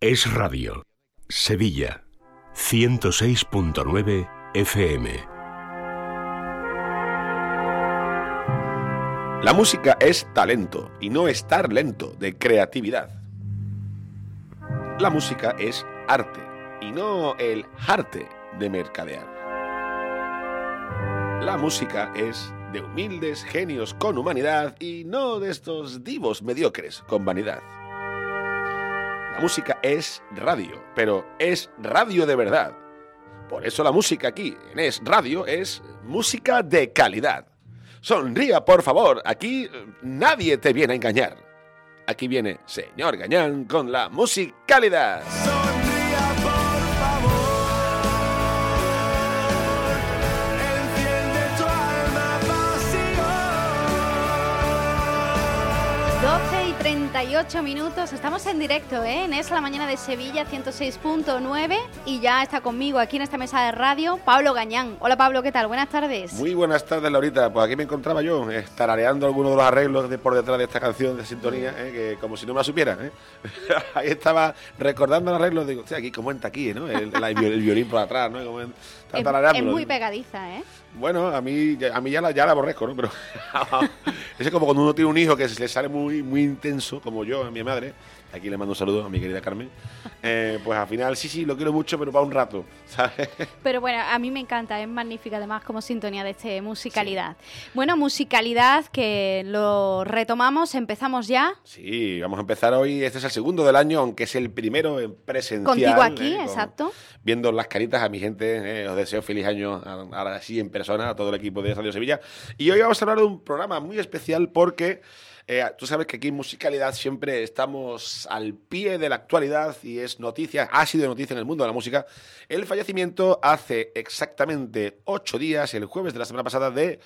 Es Radio. Sevilla. 106.9 FM. La música es talento y no estar lento de creatividad. La música es arte y no el arte de mercadear. La música es de humildes genios con humanidad y no de estos divos mediocres con vanidad. La música es radio, pero es radio de verdad. Por eso la música aquí en Es Radio es música de calidad. Sonría, por favor, aquí nadie te viene a engañar. Aquí viene Señor Gañán con la musicalidad. 38 minutos, estamos en directo ¿eh? en Es la Mañana de Sevilla 106.9 y ya está conmigo aquí en esta mesa de radio Pablo Gañán. Hola Pablo, ¿qué tal? Buenas tardes. Muy buenas tardes Laurita, pues aquí me encontraba yo, estarareando algunos de los arreglos de por detrás de esta canción de sintonía, ¿eh? que como si no me la supiera. ¿eh? Ahí estaba recordando los arreglos, digo, aquí como en taquí, ¿no? El, violín por atrás, ¿no? Es, muy pegadiza, ¿eh? Bueno, a mí, a mí ya, la, ya la aborrezco, ¿no? Pero es como cuando uno tiene un hijo que se le sale muy, muy intenso, como yo, a mi madre, aquí le mando un saludo a mi querida Carmen, eh, pues al final sí, sí, lo quiero mucho, pero para un rato, ¿sabes? Pero bueno, a mí me encanta, es magnífica además como sintonía de este musicalidad. Bueno, musicalidad que lo retomamos, empezamos ya. Sí, vamos a empezar hoy, este es el segundo del año, aunque es el primero en presencial. Contigo aquí, ¿eh? exacto. Viendo las caritas a mi gente, eh, os deseo feliz año ahora sí en persona, a todo el equipo de Radio Sevilla. Y hoy vamos a hablar de un programa muy especial porque... Eh, tú sabes que aquí en Musicalidad siempre estamos al pie de la actualidad y es noticia, ha sido noticia en el mundo de la música, el fallecimiento hace exactamente ocho días, el jueves de la semana pasada, de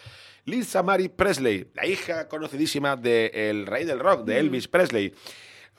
Lisa Marie Presley, la hija conocidísima del rey del rock, de mm. Elvis Presley.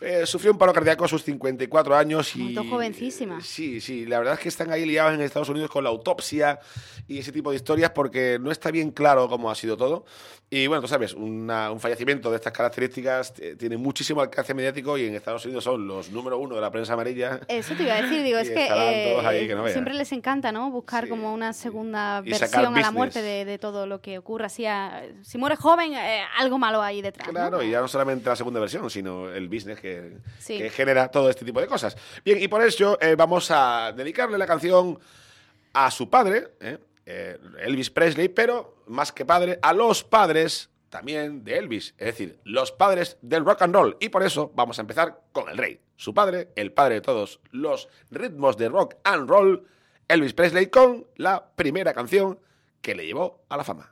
Eh, sufrió un paro cardíaco a sus 54 años y... Muy jovencísima. Sí, sí, la verdad es que están ahí liados en Estados Unidos con la autopsia y ese tipo de historias porque no está bien claro cómo ha sido todo. Y bueno, tú sabes, un fallecimiento de estas características tiene muchísimo alcance mediático y en Estados Unidos son los número uno de la prensa amarilla. Eso te iba a decir, digo, es que, eh, siempre les encanta, ¿no? Buscar como una segunda versión a la muerte de, todo lo que ocurra. Si, si muere joven, eh, algo malo hay detrás. Claro, y ya no solamente la segunda versión, sino el business que, genera todo este tipo de cosas. Bien, y por eso eh, vamos a dedicarle la canción a su padre, ¿eh? Eh, Elvis Presley, pero más que padre, a los padres también de Elvis, es decir, los padres del rock and roll. Y por eso vamos a empezar con el rey, su padre, el padre de todos los ritmos de rock and roll, Elvis Presley, con la primera canción que le llevó a la fama.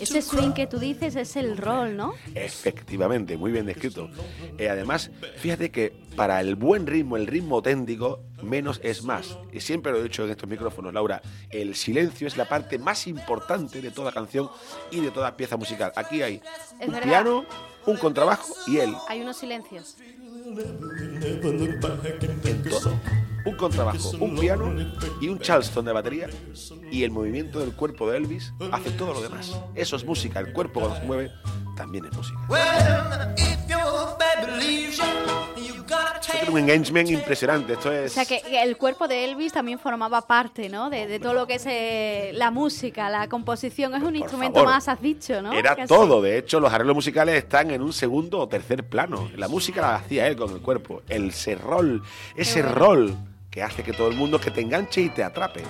ese swing que tú dices es el rol, ¿no? Efectivamente, muy bien descrito. Eh, además, fíjate que para el buen ritmo, el ritmo auténtico, menos es más. Y siempre lo he dicho en estos micrófonos, Laura, el silencio es la parte más importante de toda canción y de toda pieza musical. Aquí hay un piano, un contrabajo y él. Hay unos silencios. Un contrabajo, un piano y un charleston de batería y el movimiento del cuerpo de Elvis hace todo lo demás. Eso es música, el cuerpo cuando se mueve también es música. un engagement impresionante. Esto es... O sea que el cuerpo de Elvis también formaba parte, ¿no? De, todo lo que es eh, la música, la composición. Es un instrumento más, has dicho, ¿no? Era todo. De hecho, los arreglos musicales están en un segundo o tercer plano. La música la hacía él con el cuerpo. El rol, ese rol que hace que todo el mundo que te enganche y te atrape.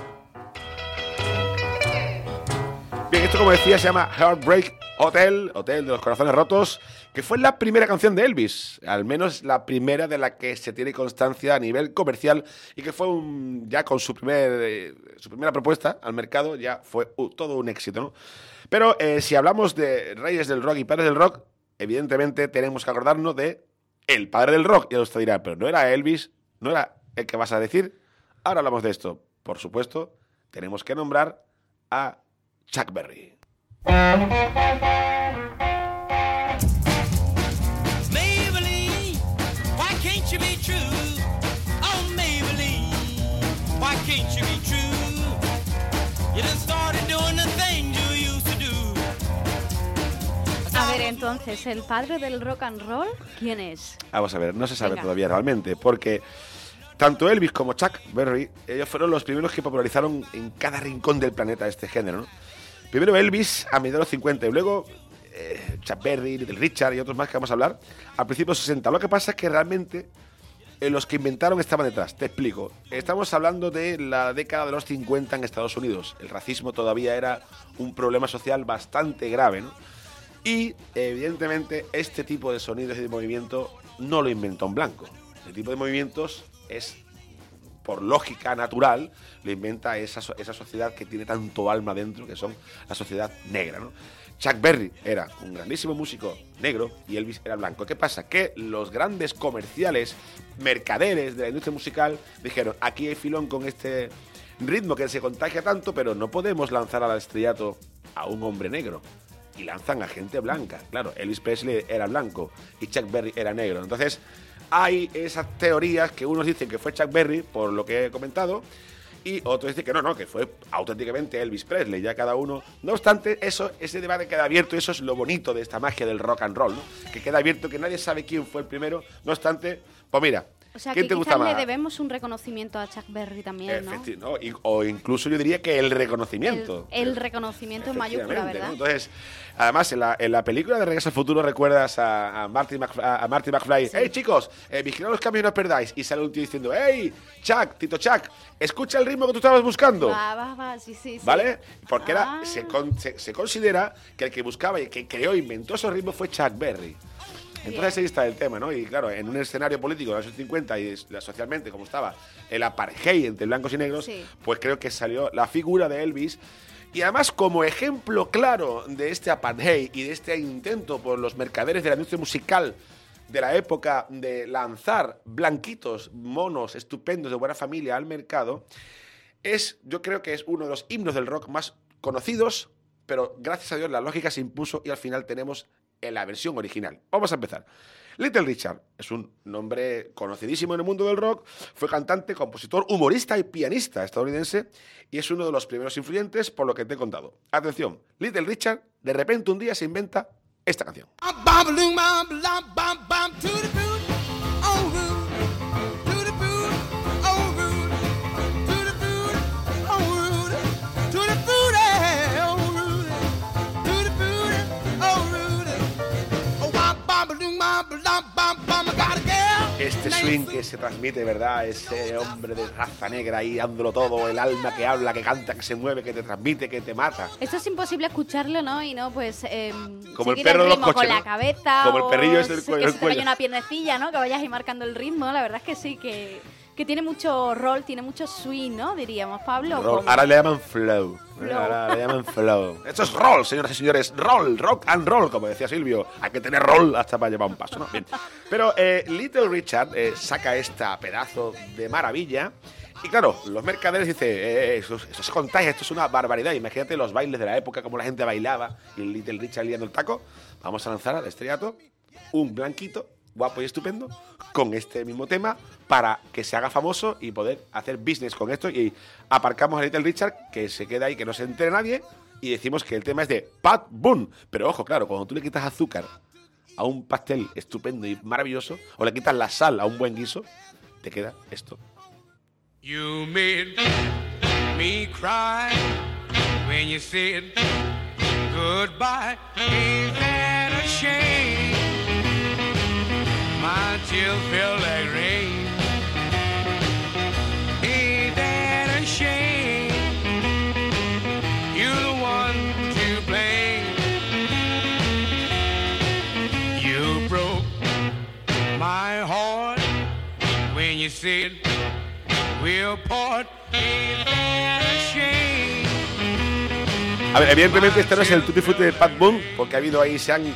Bien, esto como decía se llama Heartbreak Hotel, Hotel de los Corazones Rotos, que fue la primera canción de Elvis, al menos la primera de la que se tiene constancia a nivel comercial y que fue un, ya con su, primer, eh, su primera propuesta al mercado, ya fue todo un éxito. ¿no? Pero eh, si hablamos de reyes del rock y padres del rock, evidentemente tenemos que acordarnos de el padre del rock. Y usted dirá, pero no era Elvis, no era el que vas a decir, Ahora hablamos de esto. Por supuesto, tenemos que nombrar a Chuck Berry. A ver, entonces, ¿el padre del rock and roll quién es? Vamos a ver, no se sabe todavía realmente, porque tanto Elvis como Chuck Berry, ellos fueron los primeros que popularizaron en cada rincón del planeta este género. Primero Elvis a mediados de los 50 y luego eh, Chuck Berry, Little Richard y otros más que vamos a hablar a principios de los 60. Lo que pasa es que realmente eh, los que inventaron estaban detrás. Te explico. Estamos hablando de la década de los 50 en Estados Unidos. El racismo todavía era un problema social bastante grave, ¿no? Y evidentemente este tipo de sonidos y de movimiento no lo inventó un blanco. El tipo de movimientos es, por lógica natural, lo inventa esa, esa sociedad que tiene tanto alma dentro, que son la sociedad negra. ¿no? Chuck Berry era un grandísimo músico negro y Elvis era blanco. ¿Qué pasa? Que los grandes comerciales, mercaderes de la industria musical, dijeron, aquí hay filón con este ritmo que se contagia tanto, pero no podemos lanzar al estrellato a un hombre negro y lanzan a gente blanca. Claro, Elvis Presley era blanco y Chuck Berry era negro. Entonces, hay esas teorías que unos dicen que fue Chuck Berry, por lo que he comentado, y otros dicen que no, no, que fue auténticamente Elvis Presley, ya cada uno. No obstante, eso, ese debate queda abierto y eso es lo bonito de esta magia del rock and roll, ¿no? que queda abierto, que nadie sabe quién fue el primero. No obstante, pues mira, o sea, que te gusta le debemos un reconocimiento a Chuck Berry también, ¿no? o incluso yo diría que el reconocimiento. El, reconocimiento en mayúscula, ¿verdad? Entonces, además, en la, en la, película de Regreso al Futuro recuerdas a, a, Marty, a Marty McFly. ¡Hey, chicos! Eh, vigilad los cambios y no os perdáis! Y sale un tío diciendo, ¡Hey, Chuck, Tito Chuck! Escucha el ritmo que tú estabas buscando. Va, va, va, sí, sí, ¿Vale? Porque era, ah. se, se, considera que el que buscaba y que creó, inventó esos ritmos fue Chuck Berry. Entonces ahí está el tema, ¿no? Y claro, en un escenario político de los años 50 y socialmente como estaba el apartheid entre blancos y negros, pues creo que salió la figura de Elvis. Y además como ejemplo claro de este apartheid y de este intento por los mercaderes de la industria musical de la época de lanzar blanquitos, monos, estupendos, de buena familia al mercado, es, yo creo que es uno de los himnos del rock más conocidos, pero gracias a Dios la lógica se impuso y al final tenemos en la versión original. Vamos a empezar. Little Richard es un nombre conocidísimo en el mundo del rock, fue cantante, compositor, humorista y pianista estadounidense y es uno de los primeros influyentes por lo que te he contado. Atención, Little Richard de repente un día se inventa esta canción. Este swing que se transmite, ¿verdad? Ese hombre de raza negra ahí dándolo todo, el alma que habla, que canta, que se mueve, que te transmite, que te mata. Esto es imposible escucharlo, ¿no? Y no, pues. Eh, Como el perro de los coches. Con la cabeza. Como el perrillo es el, que se una piernecilla, ¿no? Que vayas ahí marcando el ritmo. La verdad es que sí, que que tiene mucho rol, tiene mucho swing, ¿no? Diríamos, Pablo. Ahora le llaman flow. Ahora le llaman flow. Esto es roll, señoras y señores. Roll, rock and roll, como decía Silvio. Hay que tener roll hasta para llevar un paso, ¿no? Bien. Pero eh, Little Richard eh, saca esta pedazo de maravilla. Y claro, los mercaderes dicen, eh, eso, eso, se contagia, esto es una barbaridad. Imagínate los bailes de la época, como la gente bailaba y el Little Richard liando el taco. Vamos a lanzar al estrellato un blanquito guapo y estupendo con este mismo tema para que se haga famoso y poder hacer business con esto. Y aparcamos a Little Richard, que se queda ahí, que no se entere nadie, y decimos que el tema es de Pat Boone. Pero ojo, claro, cuando tú le quitas azúcar a un pastel estupendo y maravilloso, o le quitas la sal a un buen guiso, te queda esto. You made me cry when you said goodbye. a shame? My tears feel like rain. Ain't that a shame? You're the one to blame. You broke my heart when you said we'll part. Ain't that a shame? A ver, evidentemente este no es el tutti frutti de Pat Boone, porque ha habido ahí, se han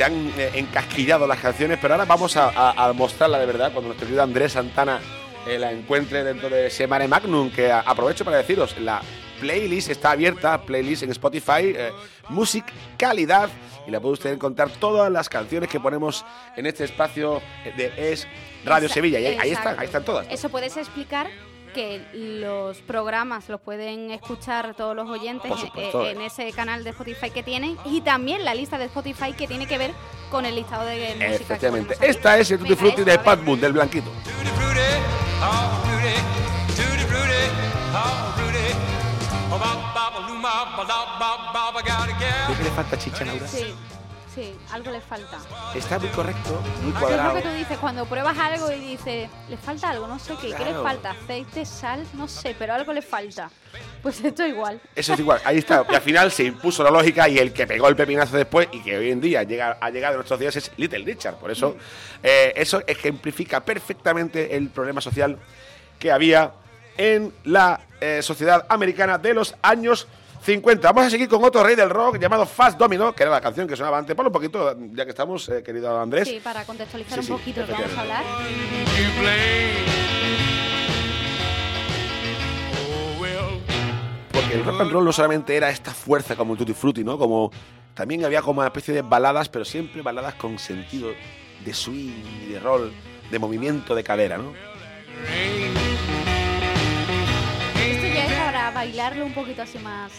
se han eh, encasquillado las canciones, pero ahora vamos a, mostrarla de verdad cuando nuestro querido Andrés Santana eh, la encuentre dentro de ese mare magnum que aprovecho para deciros, la playlist está abierta, playlist en Spotify, eh, Music Calidad, y la puede usted encontrar todas las canciones que ponemos en este espacio de Es Radio Sevilla. Y ahí, están, ahí están todas. Eso puedes explicar que los programas los pueden escuchar todos los oyentes en, ese canal de Spotify que tienen y también la lista de Spotify que tiene que ver con el listado de música. Efectivamente. Esta es el Tutti Frutti de Pat Boone, del Blanquito. ¿Qué le falta chicha, Laura? Sí. Sí, algo le falta. Está muy correcto, muy cuadrado. Es lo que tú dices, cuando pruebas algo y dices, le falta algo, no sé qué, ¿qué le falta? Aceite, sal, no sé, pero algo le falta. Pues esto igual. Eso es igual, ahí está. Y al final se impuso la lógica y el que pegó el pepinazo después y que hoy en día llega, ha llegado a nuestros días es Little Richard. Por eso, eh, eso ejemplifica perfectamente el problema social que había en la eh, sociedad americana de los años 50. Vamos a seguir con otro rey del rock llamado Fast Domino, que era la canción que sonaba antes. Por un poquito, ya que estamos, eh, querido Andrés. Sí, para contextualizar un poquito lo que vamos a hablar. Porque el rock and roll no solamente era esta fuerza como el Tutti Frutti, ¿no? Como también había como una especie de baladas, pero siempre baladas con sentido de swing, de roll, de movimiento de cadera, ¿no? Bailarlo un poquito así más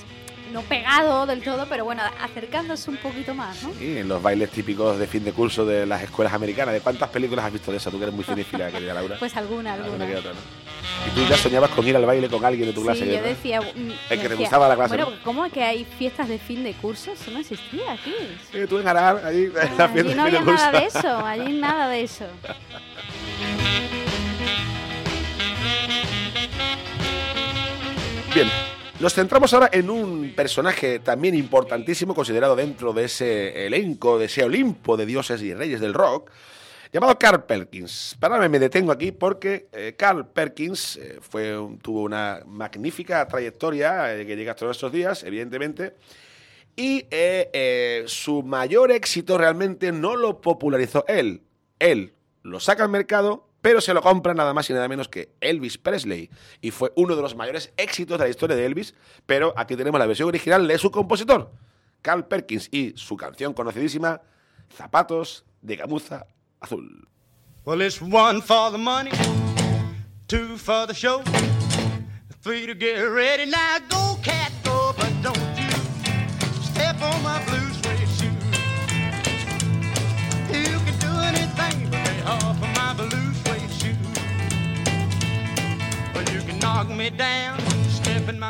no pegado del todo, pero bueno, acercándose un poquito más, ¿no? Sí, en los bailes típicos de fin de curso de las escuelas americanas. ¿De cuántas películas has visto de eso? Tú que eres muy cinéfila, querida Laura. Pues alguna, alguna. Y tú ya soñabas con ir al baile con alguien de tu clase. Sí, yo decía... Mm, el que te gustaba la clase. Bueno, ¿cómo es que hay fiestas de fin de curso? Eso no existía aquí. Sí, tú en Arar, allí, ah, allí no había nada de eso, allí nada de eso. Nos centramos ahora en un personaje también importantísimo, considerado dentro de ese elenco, de ese Olimpo de dioses y reyes del rock, llamado Carl Perkins. Para me detengo aquí porque eh, Carl Perkins eh, tuvo una magnífica trayectoria eh, que llega hasta nuestros días, evidentemente, y su mayor éxito realmente no lo popularizó él. Él lo saca al mercado pero se lo compra nada más y nada menos que Elvis Presley. Y fue uno de los mayores éxitos de la historia de Elvis, pero aquí tenemos la versión original de su compositor, Carl Perkins, y su canción conocidísima, Zapatos de Gamuza Azul. Well, it's one for the money, two for the show, three to get ready. Now go, cat, go, but don't you step on my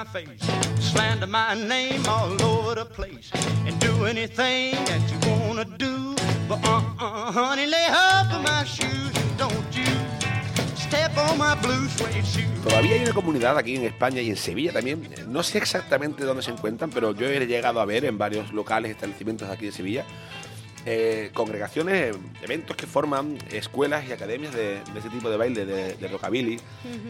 face, slander my name all over the place, and do anything that you wanna do. But uh-uh, honey, lay off of my shoes don't you. Todavía hay una comunidad aquí en España y en Sevilla también. No sé exactamente dónde se encuentran, pero yo he llegado a ver en varios locales, establecimientos aquí de Sevilla, eh, congregaciones, eventos que forman escuelas y academias de, ese tipo de baile, de, rockabilly,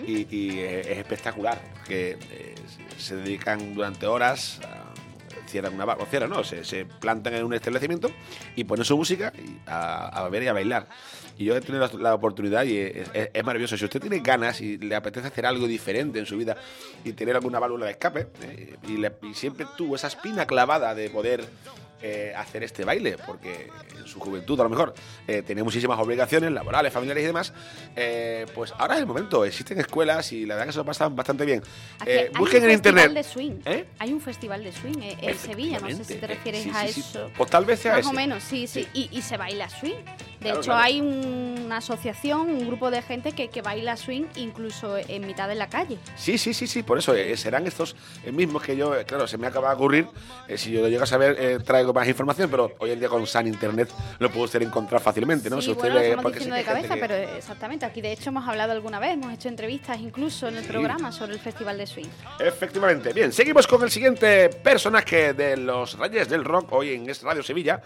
y, es espectacular, que eh, se dedican durante horas cierran una o cierran, no, se, plantan en un establecimiento y ponen su música a, a beber y a bailar. Y yo he tenido la, oportunidad y es, maravilloso. Si usted tiene ganas y le apetece hacer algo diferente en su vida y tener alguna válvula de escape, eh, y, y, siempre tuvo esa espina clavada de poder eh, hacer este baile, porque en su juventud a lo mejor eh, tenía muchísimas obligaciones laborales, familiares y demás, eh, pues ahora es el momento. Existen escuelas y la verdad que se lo pasan bastante bien. busquen en internet. De swing. Hay un festival de swing en Sevilla, no sé si te refieres a eso. Pues tal vez sea Más o menos, sí, sí. Y, se baila swing. De hecho, hay una asociación, un grupo de gente que, que, baila swing incluso en mitad de la calle. Sí, sí, sí, sí. Por eso serán estos mismos que yo, claro, se me acaba de ocurrir. si yo lo llego a saber, traigo más información, pero hoy en día con San Internet lo puede usted encontrar fácilmente, ¿no? si usted bueno, lo diciendo de cabeza, pero exactamente. Aquí de hecho hemos hablado alguna vez, hemos hecho entrevistas incluso en el programa sobre el Festival de Swing. Efectivamente. Bien, seguimos con el siguiente personaje de los Reyes del Rock hoy en este Radio Sevilla.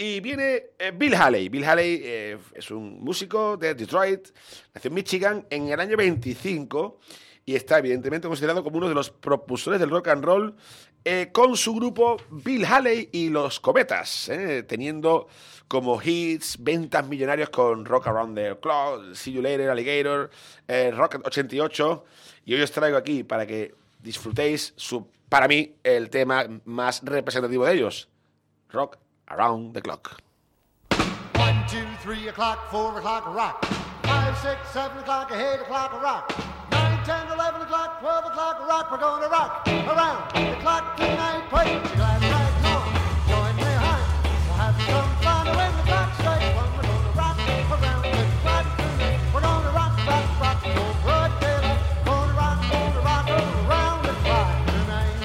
Y viene eh, Bill Haley. Bill Haley eh, es un músico de Detroit, nació en Michigan en el año 25 y está evidentemente considerado como uno de los propulsores del rock and roll eh, con su grupo Bill Haley y los Cometas, eh, teniendo como hits ventas millonarios con Rock Around the Clock, See You Later, Alligator, eh, Rocket 88. Y hoy os traigo aquí para que disfrutéis su, para mí, el tema más representativo de ellos, Rock Around the Clock. 1, 2, 3 o'clock, 4 o'clock, rock. 5, 6, 7 o'clock, 8 o'clock, rock. 10, 11 o'clock, 12 o'clock, rock, we're gonna rock around the clock tonight. Put your glass right on, join me high. We'll have some fun when the clock strikes one. We're gonna rock around the clock tonight. We're gonna rock, rock, rock till broad daylight. Gonna rock, gonna rock around the clock tonight.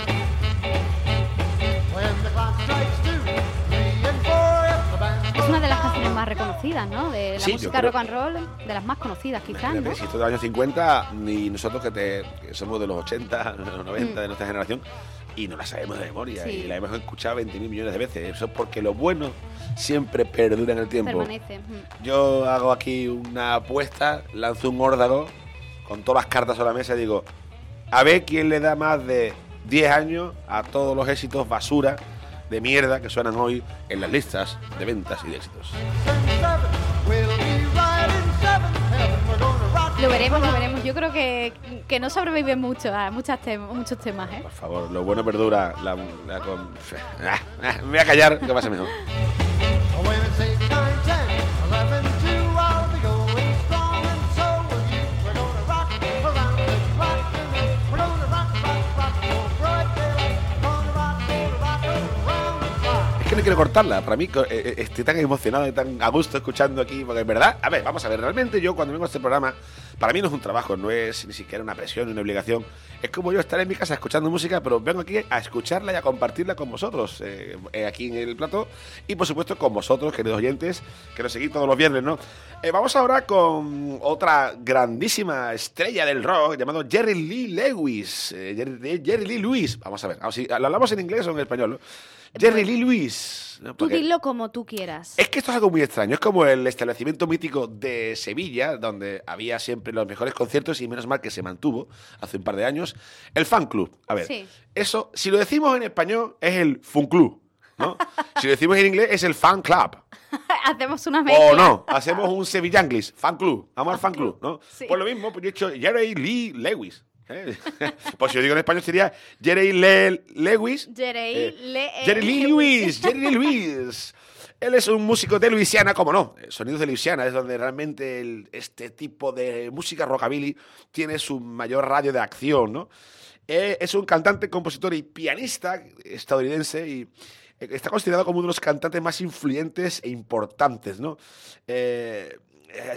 When the clock strikes two, three and four, if the band Más reconocidas, ¿no? De la sí, música rock and roll, de las más conocidas quizás. ¿no? Si esto de los años 50, ni nosotros que, te, que somos de los 80, de los 90, mm. de nuestra generación, y no la sabemos de memoria, y la hemos escuchado 20.000 millones de veces. Eso es porque lo bueno siempre perdura en el tiempo. Permanece. Mm. Yo hago aquí una apuesta, lanzo un órdago con todas las cartas a la mesa y digo, a ver quién le da más de 10 años a todos los éxitos basura de mierda que suenan hoy en las listas de ventas y de éxitos. Lo veremos, lo veremos. Yo creo que, que no sobrevive mucho a muchos temas. ¿eh? Por favor, lo bueno perdura. La, con... Ah, ah, me voy a callar, que pase mejor. Quiero cortarla. Para mí eh, eh, estoy tan emocionado y tan a gusto escuchando aquí, porque es verdad. A ver, vamos a ver, realmente yo cuando vengo a este programa, para mí no es un trabajo, no es ni siquiera una presión, una obligación. Es como yo estar en mi casa escuchando música, pero vengo aquí a escucharla y a compartirla con vosotros, eh, aquí en el plato, y por supuesto con vosotros, queridos oyentes, que nos seguís todos los viernes, ¿no? vamos ahora con otra grandísima estrella del rock llamado Jerry Lee Lewis. Jerry, Jerry, Lee Lewis. Vamos a ver, ¿lo hablamos en inglés o en español? ¿no? Jerry Lee Lewis. Tú dilo como tú quieras. Es que esto es algo muy extraño. Es como el establecimiento mítico de Sevilla, donde había siempre los mejores conciertos y menos mal que se mantuvo hace un par de años. El fan club. A ver, eso, si lo decimos en español, es el fun club. ¿no? si lo decimos en inglés, es el fan club. hacemos una mezcla. O no, hacemos un Sevillanglis, fan club. Vamos al fan club, ¿no? Pues lo mismo, pues yo he dicho Jerry Lee Lewis. ¿Eh? pues si yo digo en español sería Jerry Le Lewis. Jerry, eh, Le Jerry Lee Lewis. Jerry Lee Lewis. Él es un músico de Luisiana, como no. Sonidos de Luisiana es donde realmente este tipo de música rockabilly tiene su mayor radio de acción, ¿no? Eh, es un cantante, compositor y pianista estadounidense y está considerado como uno de los cantantes más influyentes e importantes, ¿no? Eh, eh,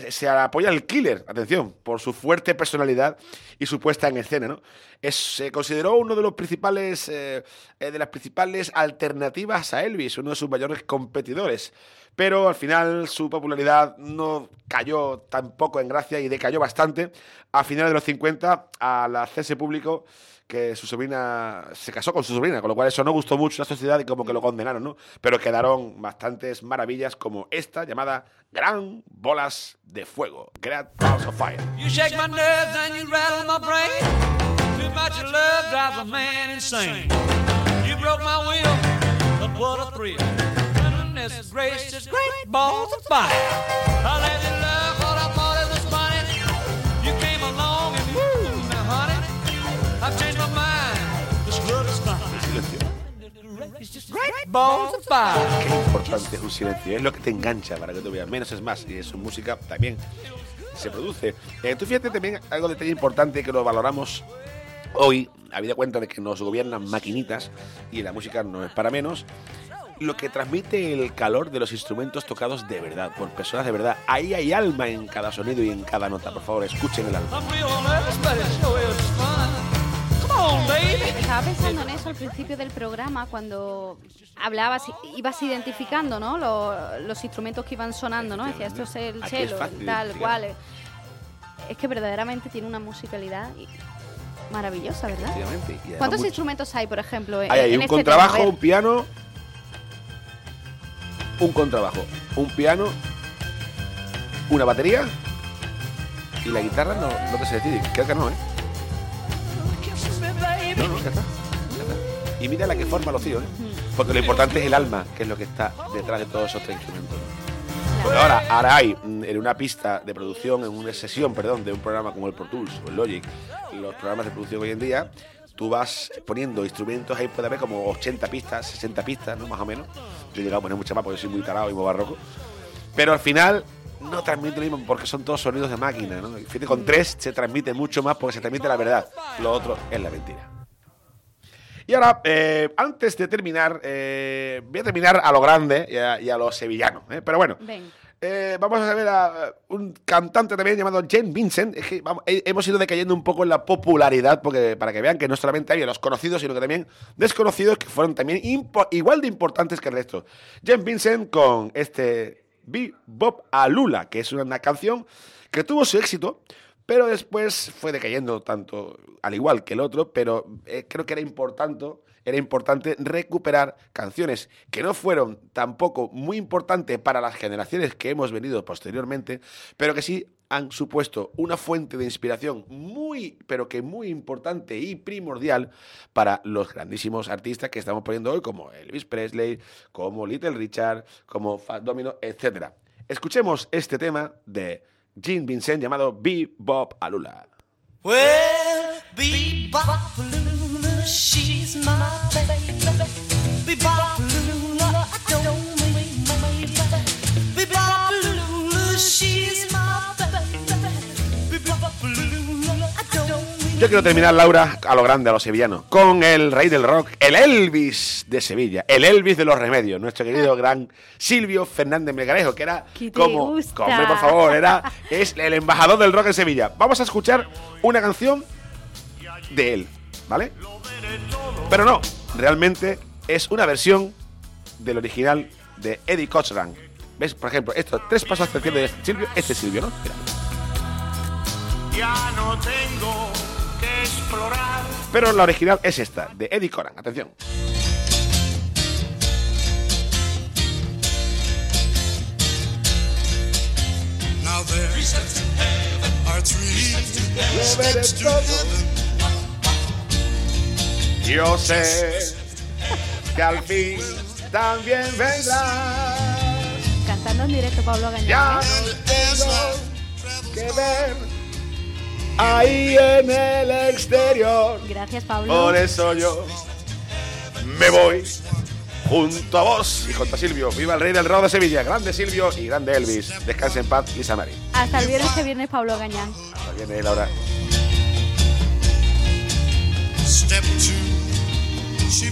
se apoya al killer, atención, por su fuerte personalidad y su puesta en escena, ¿no? se consideró uno de los principales, eh, eh, de las principales alternativas a Elvis, uno de sus mayores competidores. Pero al final su popularidad no cayó tampoco en gracia y decayó bastante. A finales de los 50, al hacerse público, que su sobrina se casó con su sobrina, con lo cual eso no gustó mucho a la sociedad y como que lo condenaron, ¿no? Pero quedaron bastantes maravillas como esta llamada Gran Bolas de Fuego, Great Balls of Fire. You shake my nerves and you rattle my brain. Too much love drives a man insane. You broke my will, but what a thrill. Goodness gracious, great balls of fire. Qué importante es un silencio, es lo que te engancha para que tú veas. Menos es más, y su música también se produce. Eh, tú fíjate también algo de tan importante que lo valoramos hoy, habida cuenta de que nos gobiernan maquinitas y la música no es para menos. Lo que transmite el calor de los instrumentos tocados de verdad, por personas de verdad. Ahí hay alma en cada sonido y en cada nota. Por favor, escuchen el alma. Estaba pensando en eso al principio del programa, cuando hablabas, ibas identificando ¿no? los, instrumentos que iban sonando, ¿no? Decía, esto es el cello, tal, cual. Es que verdaderamente tiene una musicalidad maravillosa, ¿verdad? ¿Cuántos instrumentos hay, por ejemplo? Hay, un este contrabajo, un piano, un contrabajo, un piano, una batería y la guitarra no, no te sé decir, creo que no, ¿eh? Ya está. Y mira la que forma los tíos, ¿eh? Porque lo importante es el alma, que es lo que está detrás de todos esos tres instrumentos. ahora, ahora hay mm, en una pista de producción, en una sesión, perdón, de un programa como el Pro Tools o el Logic, los programas de producción hoy en día, tú vas poniendo instrumentos, ahí puede haber como 80 pistas, 60 pistas, ¿no? Más o menos. Yo he llegado a poner muchas más porque soy muy tarado y muy barroco. Pero al final no transmite lo mismo porque son todos sonidos de máquina, ¿no? Fíjate, con tres se transmite mucho más porque se transmite la verdad. Lo otro es la mentira. Y ahora, eh, antes de terminar, eh, voy a terminar a lo grande y a, lo sevillano. ¿eh? Pero bueno, vamos a ver a un cantante también llamado Jane Vincent. Es que hemos ido decayendo un poco en la popularidad, porque para que vean que no solamente había los conocidos, sino que también desconocidos que fueron también igual de importantes que el resto. Jane Vincent con este Bob Alula, que es una canción que tuvo su éxito, pero después fue decayendo tanto al igual que el otro, pero eh, creo que era importante, era importante recuperar canciones que no fueron tampoco muy importantes para las generaciones que hemos venido posteriormente, pero que sí han supuesto una fuente de inspiración muy, pero que muy importante y primordial para los grandísimos artistas que estamos poniendo hoy, como Elvis Presley, como Little Richard, como Fat Domino, etc. Escuchemos este tema de Jean Vincent llamado Bebop Alula. Well, she's my baby. Yo quiero terminar, Laura, a lo grande, a lo sevillano, con el rey del rock, el Elvis de Sevilla, el Elvis de los remedios, nuestro querido ah. gran Silvio Fernández Melgarejo, que era como, como, por favor, era es el embajador del rock en Sevilla. Vamos a escuchar una canción de él, ¿vale? Pero no, realmente es una versión del original de Eddie Cochran. ¿Ves? Por ejemplo, estos tres pasos hacia el de Silvio, este es Silvio, ¿no? Mira. Ya no tengo pero la original es esta, de Eddie Coran. Atención. Yo sé que al fin también vendrás. Cantando en directo Pablo Gañán. Ya ¿eh? tengo que ver ahí en el exterior. Gracias, Pablo. Por eso yo me voy junto a vos y junto a Silvio. Viva el rey del rock de Sevilla. Grande Silvio y grande Elvis. Descanse en paz, Lisa Mari. Hasta el viernes que viene, Pablo Gañán. Hasta el viernes, Laura. Step two, she